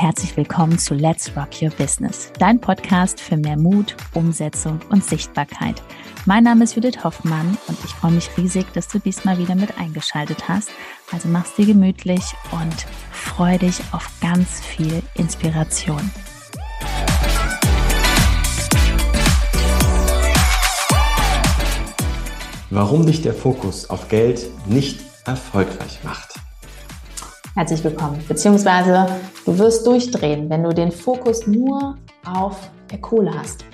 herzlich willkommen zu Let's Rock Your Business, dein Podcast für mehr Mut, Umsetzung und Sichtbarkeit. Mein Name ist Judith Hoffmann und ich freue mich riesig, dass du diesmal wieder mit eingeschaltet hast. Also mach's dir gemütlich und freu dich auf ganz viel Inspiration. Warum dich der Fokus auf Geld nicht erfolgreich macht. Herzlich willkommen. Beziehungsweise du wirst durchdrehen, wenn du den Fokus nur auf der Kohle hast.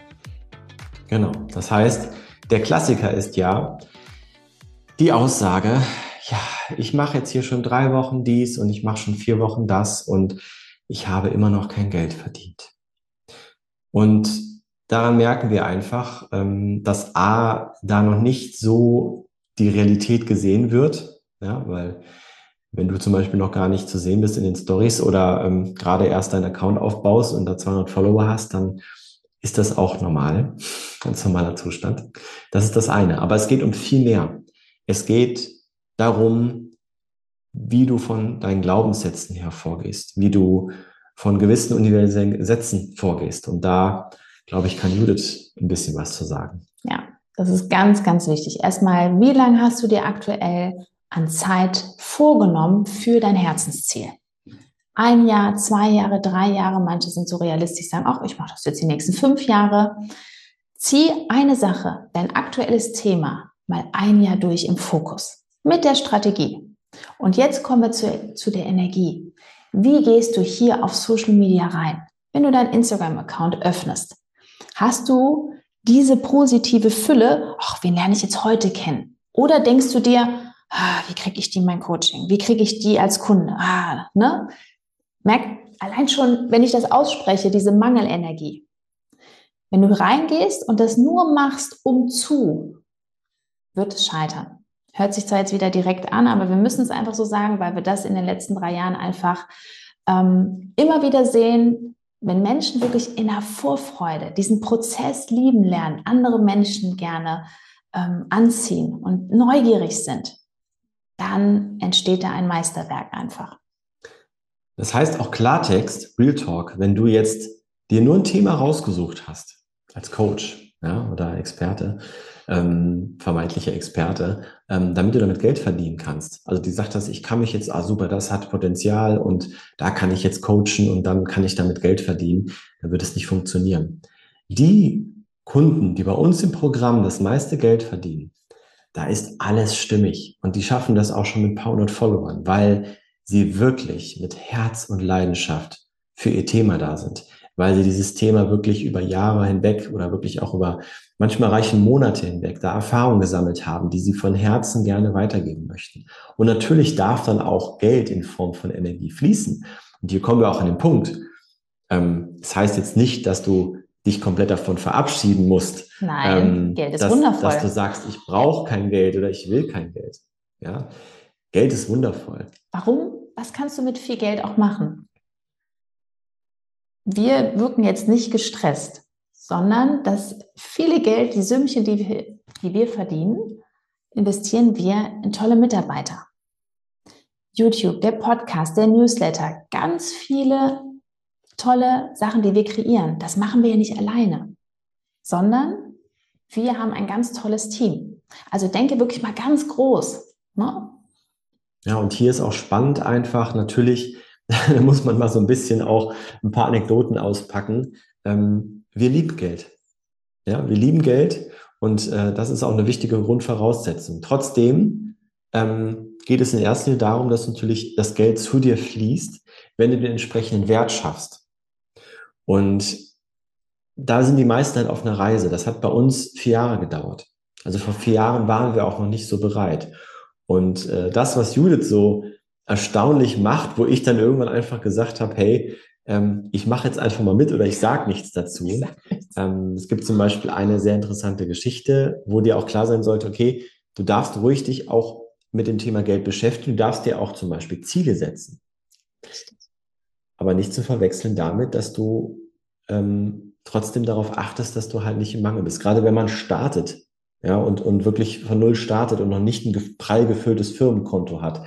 Genau. Das heißt, der Klassiker ist ja die Aussage, ja, ich mache jetzt hier schon drei Wochen dies und ich mache schon vier Wochen das und ich habe immer noch kein Geld verdient. Und daran merken wir einfach, ähm, dass A, da noch nicht so die Realität gesehen wird, ja, weil wenn du zum Beispiel noch gar nicht zu sehen bist in den Stories oder ähm, gerade erst deinen Account aufbaust und da 200 Follower hast, dann ist das auch normal, ganz normaler Zustand. Das ist das eine. Aber es geht um viel mehr. Es geht darum, wie du von deinen Glaubenssätzen hervorgehst, wie du von gewissen universellen Sätzen vorgehst. Und da, glaube ich, kann Judith ein bisschen was zu sagen. Ja, das ist ganz, ganz wichtig. Erstmal, wie lange hast du dir aktuell an Zeit vorgenommen für dein Herzensziel? Ein Jahr, zwei Jahre, drei Jahre, manche sind so realistisch, sagen, ach, ich mache das jetzt die nächsten fünf Jahre. Zieh eine Sache, dein aktuelles Thema, mal ein Jahr durch im Fokus mit der Strategie. Und jetzt kommen wir zu, zu der Energie. Wie gehst du hier auf Social Media rein? Wenn du deinen Instagram-Account öffnest, hast du diese positive Fülle, ach, wen lerne ich jetzt heute kennen? Oder denkst du dir, ah, wie kriege ich die in mein Coaching? Wie kriege ich die als Kunde? Ah, ne? Merk allein schon, wenn ich das ausspreche, diese Mangelenergie. Wenn du reingehst und das nur machst, um zu, wird es scheitern. Hört sich zwar jetzt wieder direkt an, aber wir müssen es einfach so sagen, weil wir das in den letzten drei Jahren einfach ähm, immer wieder sehen, wenn Menschen wirklich in der Vorfreude diesen Prozess lieben lernen, andere Menschen gerne ähm, anziehen und neugierig sind, dann entsteht da ein Meisterwerk einfach. Das heißt auch Klartext, Real Talk, wenn du jetzt dir nur ein Thema rausgesucht hast, als Coach ja, oder Experte, ähm, vermeintlicher Experte, ähm, damit du damit Geld verdienen kannst. Also die sagt das, ich kann mich jetzt, ah super, das hat Potenzial und da kann ich jetzt coachen und dann kann ich damit Geld verdienen, dann wird es nicht funktionieren. Die Kunden, die bei uns im Programm das meiste Geld verdienen, da ist alles stimmig. Und die schaffen das auch schon mit ein paar hundert Followern, weil sie wirklich mit Herz und Leidenschaft für ihr Thema da sind, weil sie dieses Thema wirklich über Jahre hinweg oder wirklich auch über manchmal reichen Monate hinweg da Erfahrungen gesammelt haben, die sie von Herzen gerne weitergeben möchten. Und natürlich darf dann auch Geld in Form von Energie fließen. Und hier kommen wir auch an den Punkt. Ähm, das heißt jetzt nicht, dass du dich komplett davon verabschieden musst. Nein, ähm, Geld ist dass, wundervoll. Dass du sagst, ich brauche kein Geld oder ich will kein Geld. Ja, Geld ist wundervoll. Warum? Was kannst du mit viel Geld auch machen? Wir wirken jetzt nicht gestresst, sondern das viele Geld, die Sümmchen, die wir, die wir verdienen, investieren wir in tolle Mitarbeiter. YouTube, der Podcast, der Newsletter, ganz viele tolle Sachen, die wir kreieren, das machen wir ja nicht alleine, sondern wir haben ein ganz tolles Team. Also denke wirklich mal ganz groß. Ne? Ja, und hier ist auch spannend einfach, natürlich, da muss man mal so ein bisschen auch ein paar Anekdoten auspacken. Ähm, wir lieben Geld. Ja, wir lieben Geld und äh, das ist auch eine wichtige Grundvoraussetzung. Trotzdem ähm, geht es in erster Linie darum, dass natürlich das Geld zu dir fließt, wenn du den entsprechenden Wert schaffst. Und da sind die meisten halt auf einer Reise. Das hat bei uns vier Jahre gedauert. Also vor vier Jahren waren wir auch noch nicht so bereit. Und äh, das, was Judith so erstaunlich macht, wo ich dann irgendwann einfach gesagt habe, hey, ähm, ich mache jetzt einfach mal mit oder ich sage nichts dazu. Ähm, es gibt zum Beispiel eine sehr interessante Geschichte, wo dir auch klar sein sollte, okay, du darfst ruhig dich auch mit dem Thema Geld beschäftigen, du darfst dir auch zum Beispiel Ziele setzen aber nicht zu verwechseln damit, dass du ähm, trotzdem darauf achtest, dass du halt nicht im Mangel bist. Gerade wenn man startet, ja, und, und wirklich von Null startet und noch nicht ein prall gefülltes Firmenkonto hat,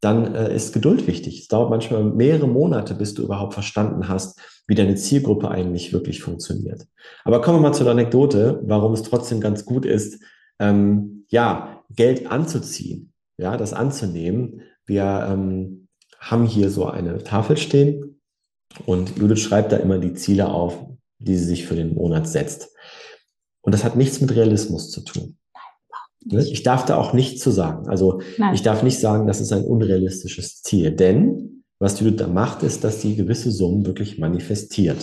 dann äh, ist Geduld wichtig. Es dauert manchmal mehrere Monate, bis du überhaupt verstanden hast, wie deine Zielgruppe eigentlich wirklich funktioniert. Aber kommen wir mal zur Anekdote, warum es trotzdem ganz gut ist, ähm, ja, Geld anzuziehen, ja, das anzunehmen. Wir ähm, haben hier so eine Tafel stehen und Judith schreibt da immer die Ziele auf, die sie sich für den Monat setzt. Und das hat nichts mit Realismus zu tun. Ich darf da auch nichts zu sagen. Also Nein. ich darf nicht sagen, das ist ein unrealistisches Ziel. Denn was Judith da macht, ist, dass sie gewisse Summen wirklich manifestiert.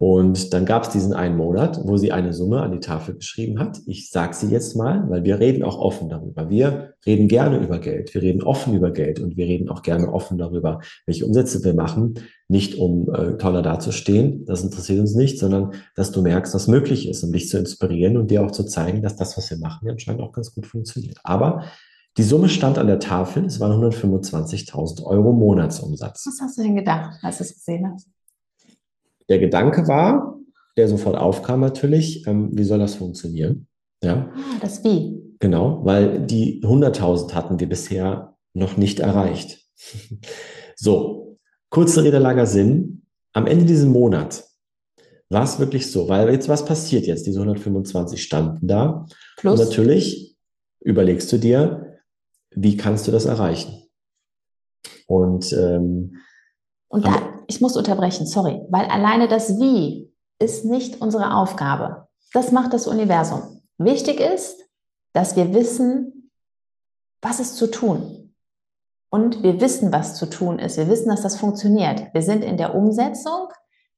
Und dann gab es diesen einen Monat, wo sie eine Summe an die Tafel geschrieben hat. Ich sage sie jetzt mal, weil wir reden auch offen darüber. Wir reden gerne über Geld. Wir reden offen über Geld und wir reden auch gerne offen darüber, welche Umsätze wir machen. Nicht um äh, toller dazustehen, das interessiert uns nicht, sondern dass du merkst, was möglich ist, um dich zu inspirieren und dir auch zu zeigen, dass das, was wir machen, anscheinend auch ganz gut funktioniert. Aber die Summe stand an der Tafel, es waren 125.000 Euro Monatsumsatz. Was hast du denn gedacht, als du es gesehen hast? Der Gedanke war, der sofort aufkam natürlich, ähm, wie soll das funktionieren? Ja. Ah, das Wie. Genau, weil die 100.000 hatten wir bisher noch nicht erreicht. so, kurze Rede, langer Sinn. Am Ende dieses Monats war es wirklich so, weil jetzt was passiert jetzt? Diese 125 standen da. Plus. Und natürlich überlegst du dir, wie kannst du das erreichen? Und, ähm, und da, ich muss unterbrechen, sorry, weil alleine das Wie ist nicht unsere Aufgabe. Das macht das Universum. Wichtig ist, dass wir wissen, was ist zu tun. Und wir wissen, was zu tun ist. Wir wissen, dass das funktioniert. Wir sind in der Umsetzung.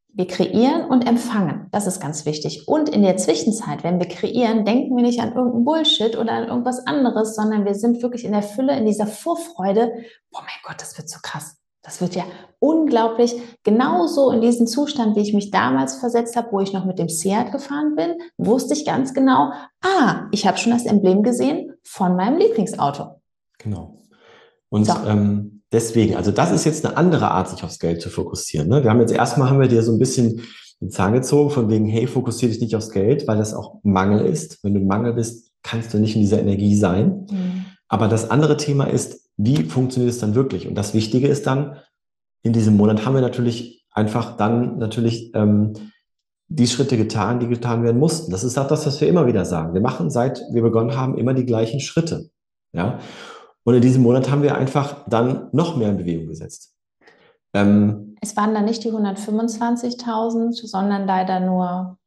Wir kreieren und empfangen. Das ist ganz wichtig. Und in der Zwischenzeit, wenn wir kreieren, denken wir nicht an irgendeinen Bullshit oder an irgendwas anderes, sondern wir sind wirklich in der Fülle, in dieser Vorfreude. Boah, mein Gott, das wird so krass. Das wird ja unglaublich. Genauso in diesem Zustand, wie ich mich damals versetzt habe, wo ich noch mit dem Seat gefahren bin, wusste ich ganz genau, ah, ich habe schon das Emblem gesehen von meinem Lieblingsauto. Genau. Und so. ähm, deswegen, also das ist jetzt eine andere Art, sich aufs Geld zu fokussieren. Ne? Wir haben jetzt erstmal haben wir dir so ein bisschen den Zahn gezogen von wegen, hey, fokussiere dich nicht aufs Geld, weil das auch Mangel ist. Wenn du Mangel bist, kannst du nicht in dieser Energie sein. Mhm. Aber das andere Thema ist, wie funktioniert es dann wirklich? Und das Wichtige ist dann, in diesem Monat haben wir natürlich einfach dann natürlich ähm, die Schritte getan, die getan werden mussten. Das ist auch das, was wir immer wieder sagen. Wir machen, seit wir begonnen haben, immer die gleichen Schritte. Ja. Und in diesem Monat haben wir einfach dann noch mehr in Bewegung gesetzt. Ähm, es waren dann nicht die 125.000, sondern leider nur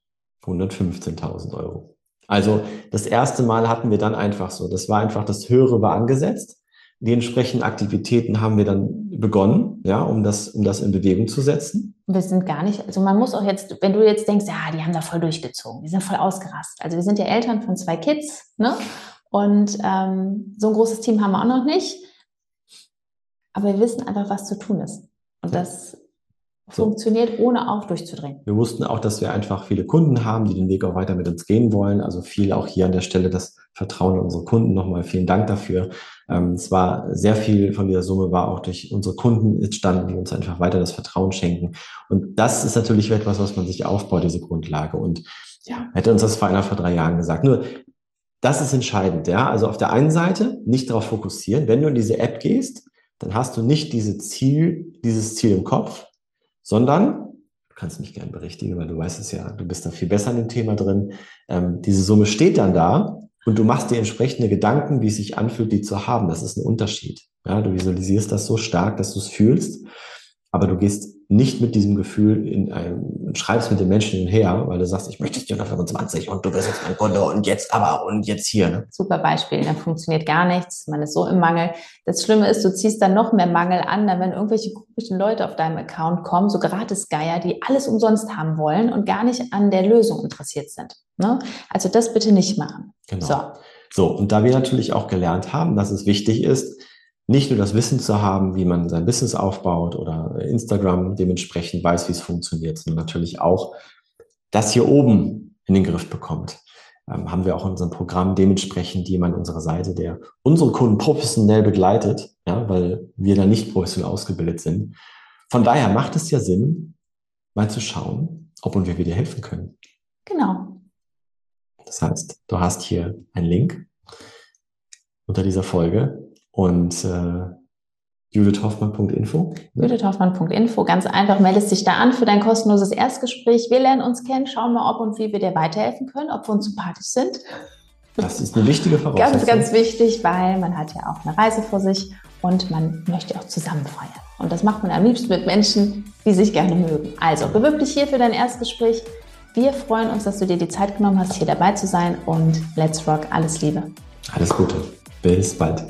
115.000 Euro. Also das erste Mal hatten wir dann einfach so, das war einfach, das Höhere war angesetzt die entsprechenden Aktivitäten haben wir dann begonnen, ja, um das, um das in Bewegung zu setzen. Wir sind gar nicht, also man muss auch jetzt, wenn du jetzt denkst, ja, die haben da voll durchgezogen, die sind voll ausgerastet. Also wir sind ja Eltern von zwei Kids, ne? Und ähm, so ein großes Team haben wir auch noch nicht. Aber wir wissen einfach, was zu tun ist. Und ja. das funktioniert, ohne auch durchzudrehen. Wir wussten auch, dass wir einfach viele Kunden haben, die den Weg auch weiter mit uns gehen wollen. Also viel auch hier an der Stelle das Vertrauen in unsere Kunden. Nochmal vielen Dank dafür. Ähm, es war sehr viel von dieser Summe war auch durch unsere Kunden entstanden, die uns einfach weiter das Vertrauen schenken. Und das ist natürlich etwas, was man sich aufbaut, diese Grundlage. Und ja, hätte uns das vor einer, vor drei Jahren gesagt. Nur, das ist entscheidend, ja. Also auf der einen Seite nicht darauf fokussieren. Wenn du in diese App gehst, dann hast du nicht diese Ziel, dieses Ziel im Kopf, sondern, du kannst mich gern berichtigen, weil du weißt es ja, du bist da viel besser in dem Thema drin. Ähm, diese Summe steht dann da und du machst dir entsprechende Gedanken, wie es sich anfühlt, die zu haben. Das ist ein Unterschied. Ja, du visualisierst das so stark, dass du es fühlst, aber du gehst nicht mit diesem Gefühl in einem, schreibst mit den Menschen hinher, weil du sagst, ich möchte 425 und du bist jetzt mein Kunde und jetzt aber und jetzt hier. Ne? Super Beispiel, dann funktioniert gar nichts, man ist so im Mangel. Das Schlimme ist, du ziehst dann noch mehr Mangel an, dann wenn irgendwelche komischen Leute auf deinem Account kommen, so Gratisgeier, die alles umsonst haben wollen und gar nicht an der Lösung interessiert sind. Ne? Also das bitte nicht machen. Genau. So. so, und da wir natürlich auch gelernt haben, dass es wichtig ist, nicht nur das Wissen zu haben, wie man sein Business aufbaut oder Instagram dementsprechend weiß, wie es funktioniert, sondern natürlich auch das hier oben in den Griff bekommt. Ähm, haben wir auch in unserem Programm dementsprechend jemand an unserer Seite, der unsere Kunden professionell begleitet, ja, weil wir da nicht professionell ausgebildet sind. Von daher macht es ja Sinn, mal zu schauen, ob und wie wir dir helfen können. Genau. Das heißt, du hast hier einen Link unter dieser Folge Und äh, judithhoffmann.info. judithhoffmann.info, ganz einfach, meldest dich da an für dein kostenloses Erstgespräch. Wir lernen uns kennen, schauen mal, ob und wie wir dir weiterhelfen können, ob wir uns sympathisch sind. Das ist eine wichtige Voraussetzung. Ganz, ganz wichtig, weil man hat ja auch eine Reise vor sich und man möchte auch zusammen feiern. Und das macht man am liebsten mit Menschen, die sich gerne mögen. Also bewirb dich hier für dein Erstgespräch. Wir freuen uns, dass du dir die Zeit genommen hast, hier dabei zu sein und let's rock. Alles Liebe. Alles Gute. Bis bald.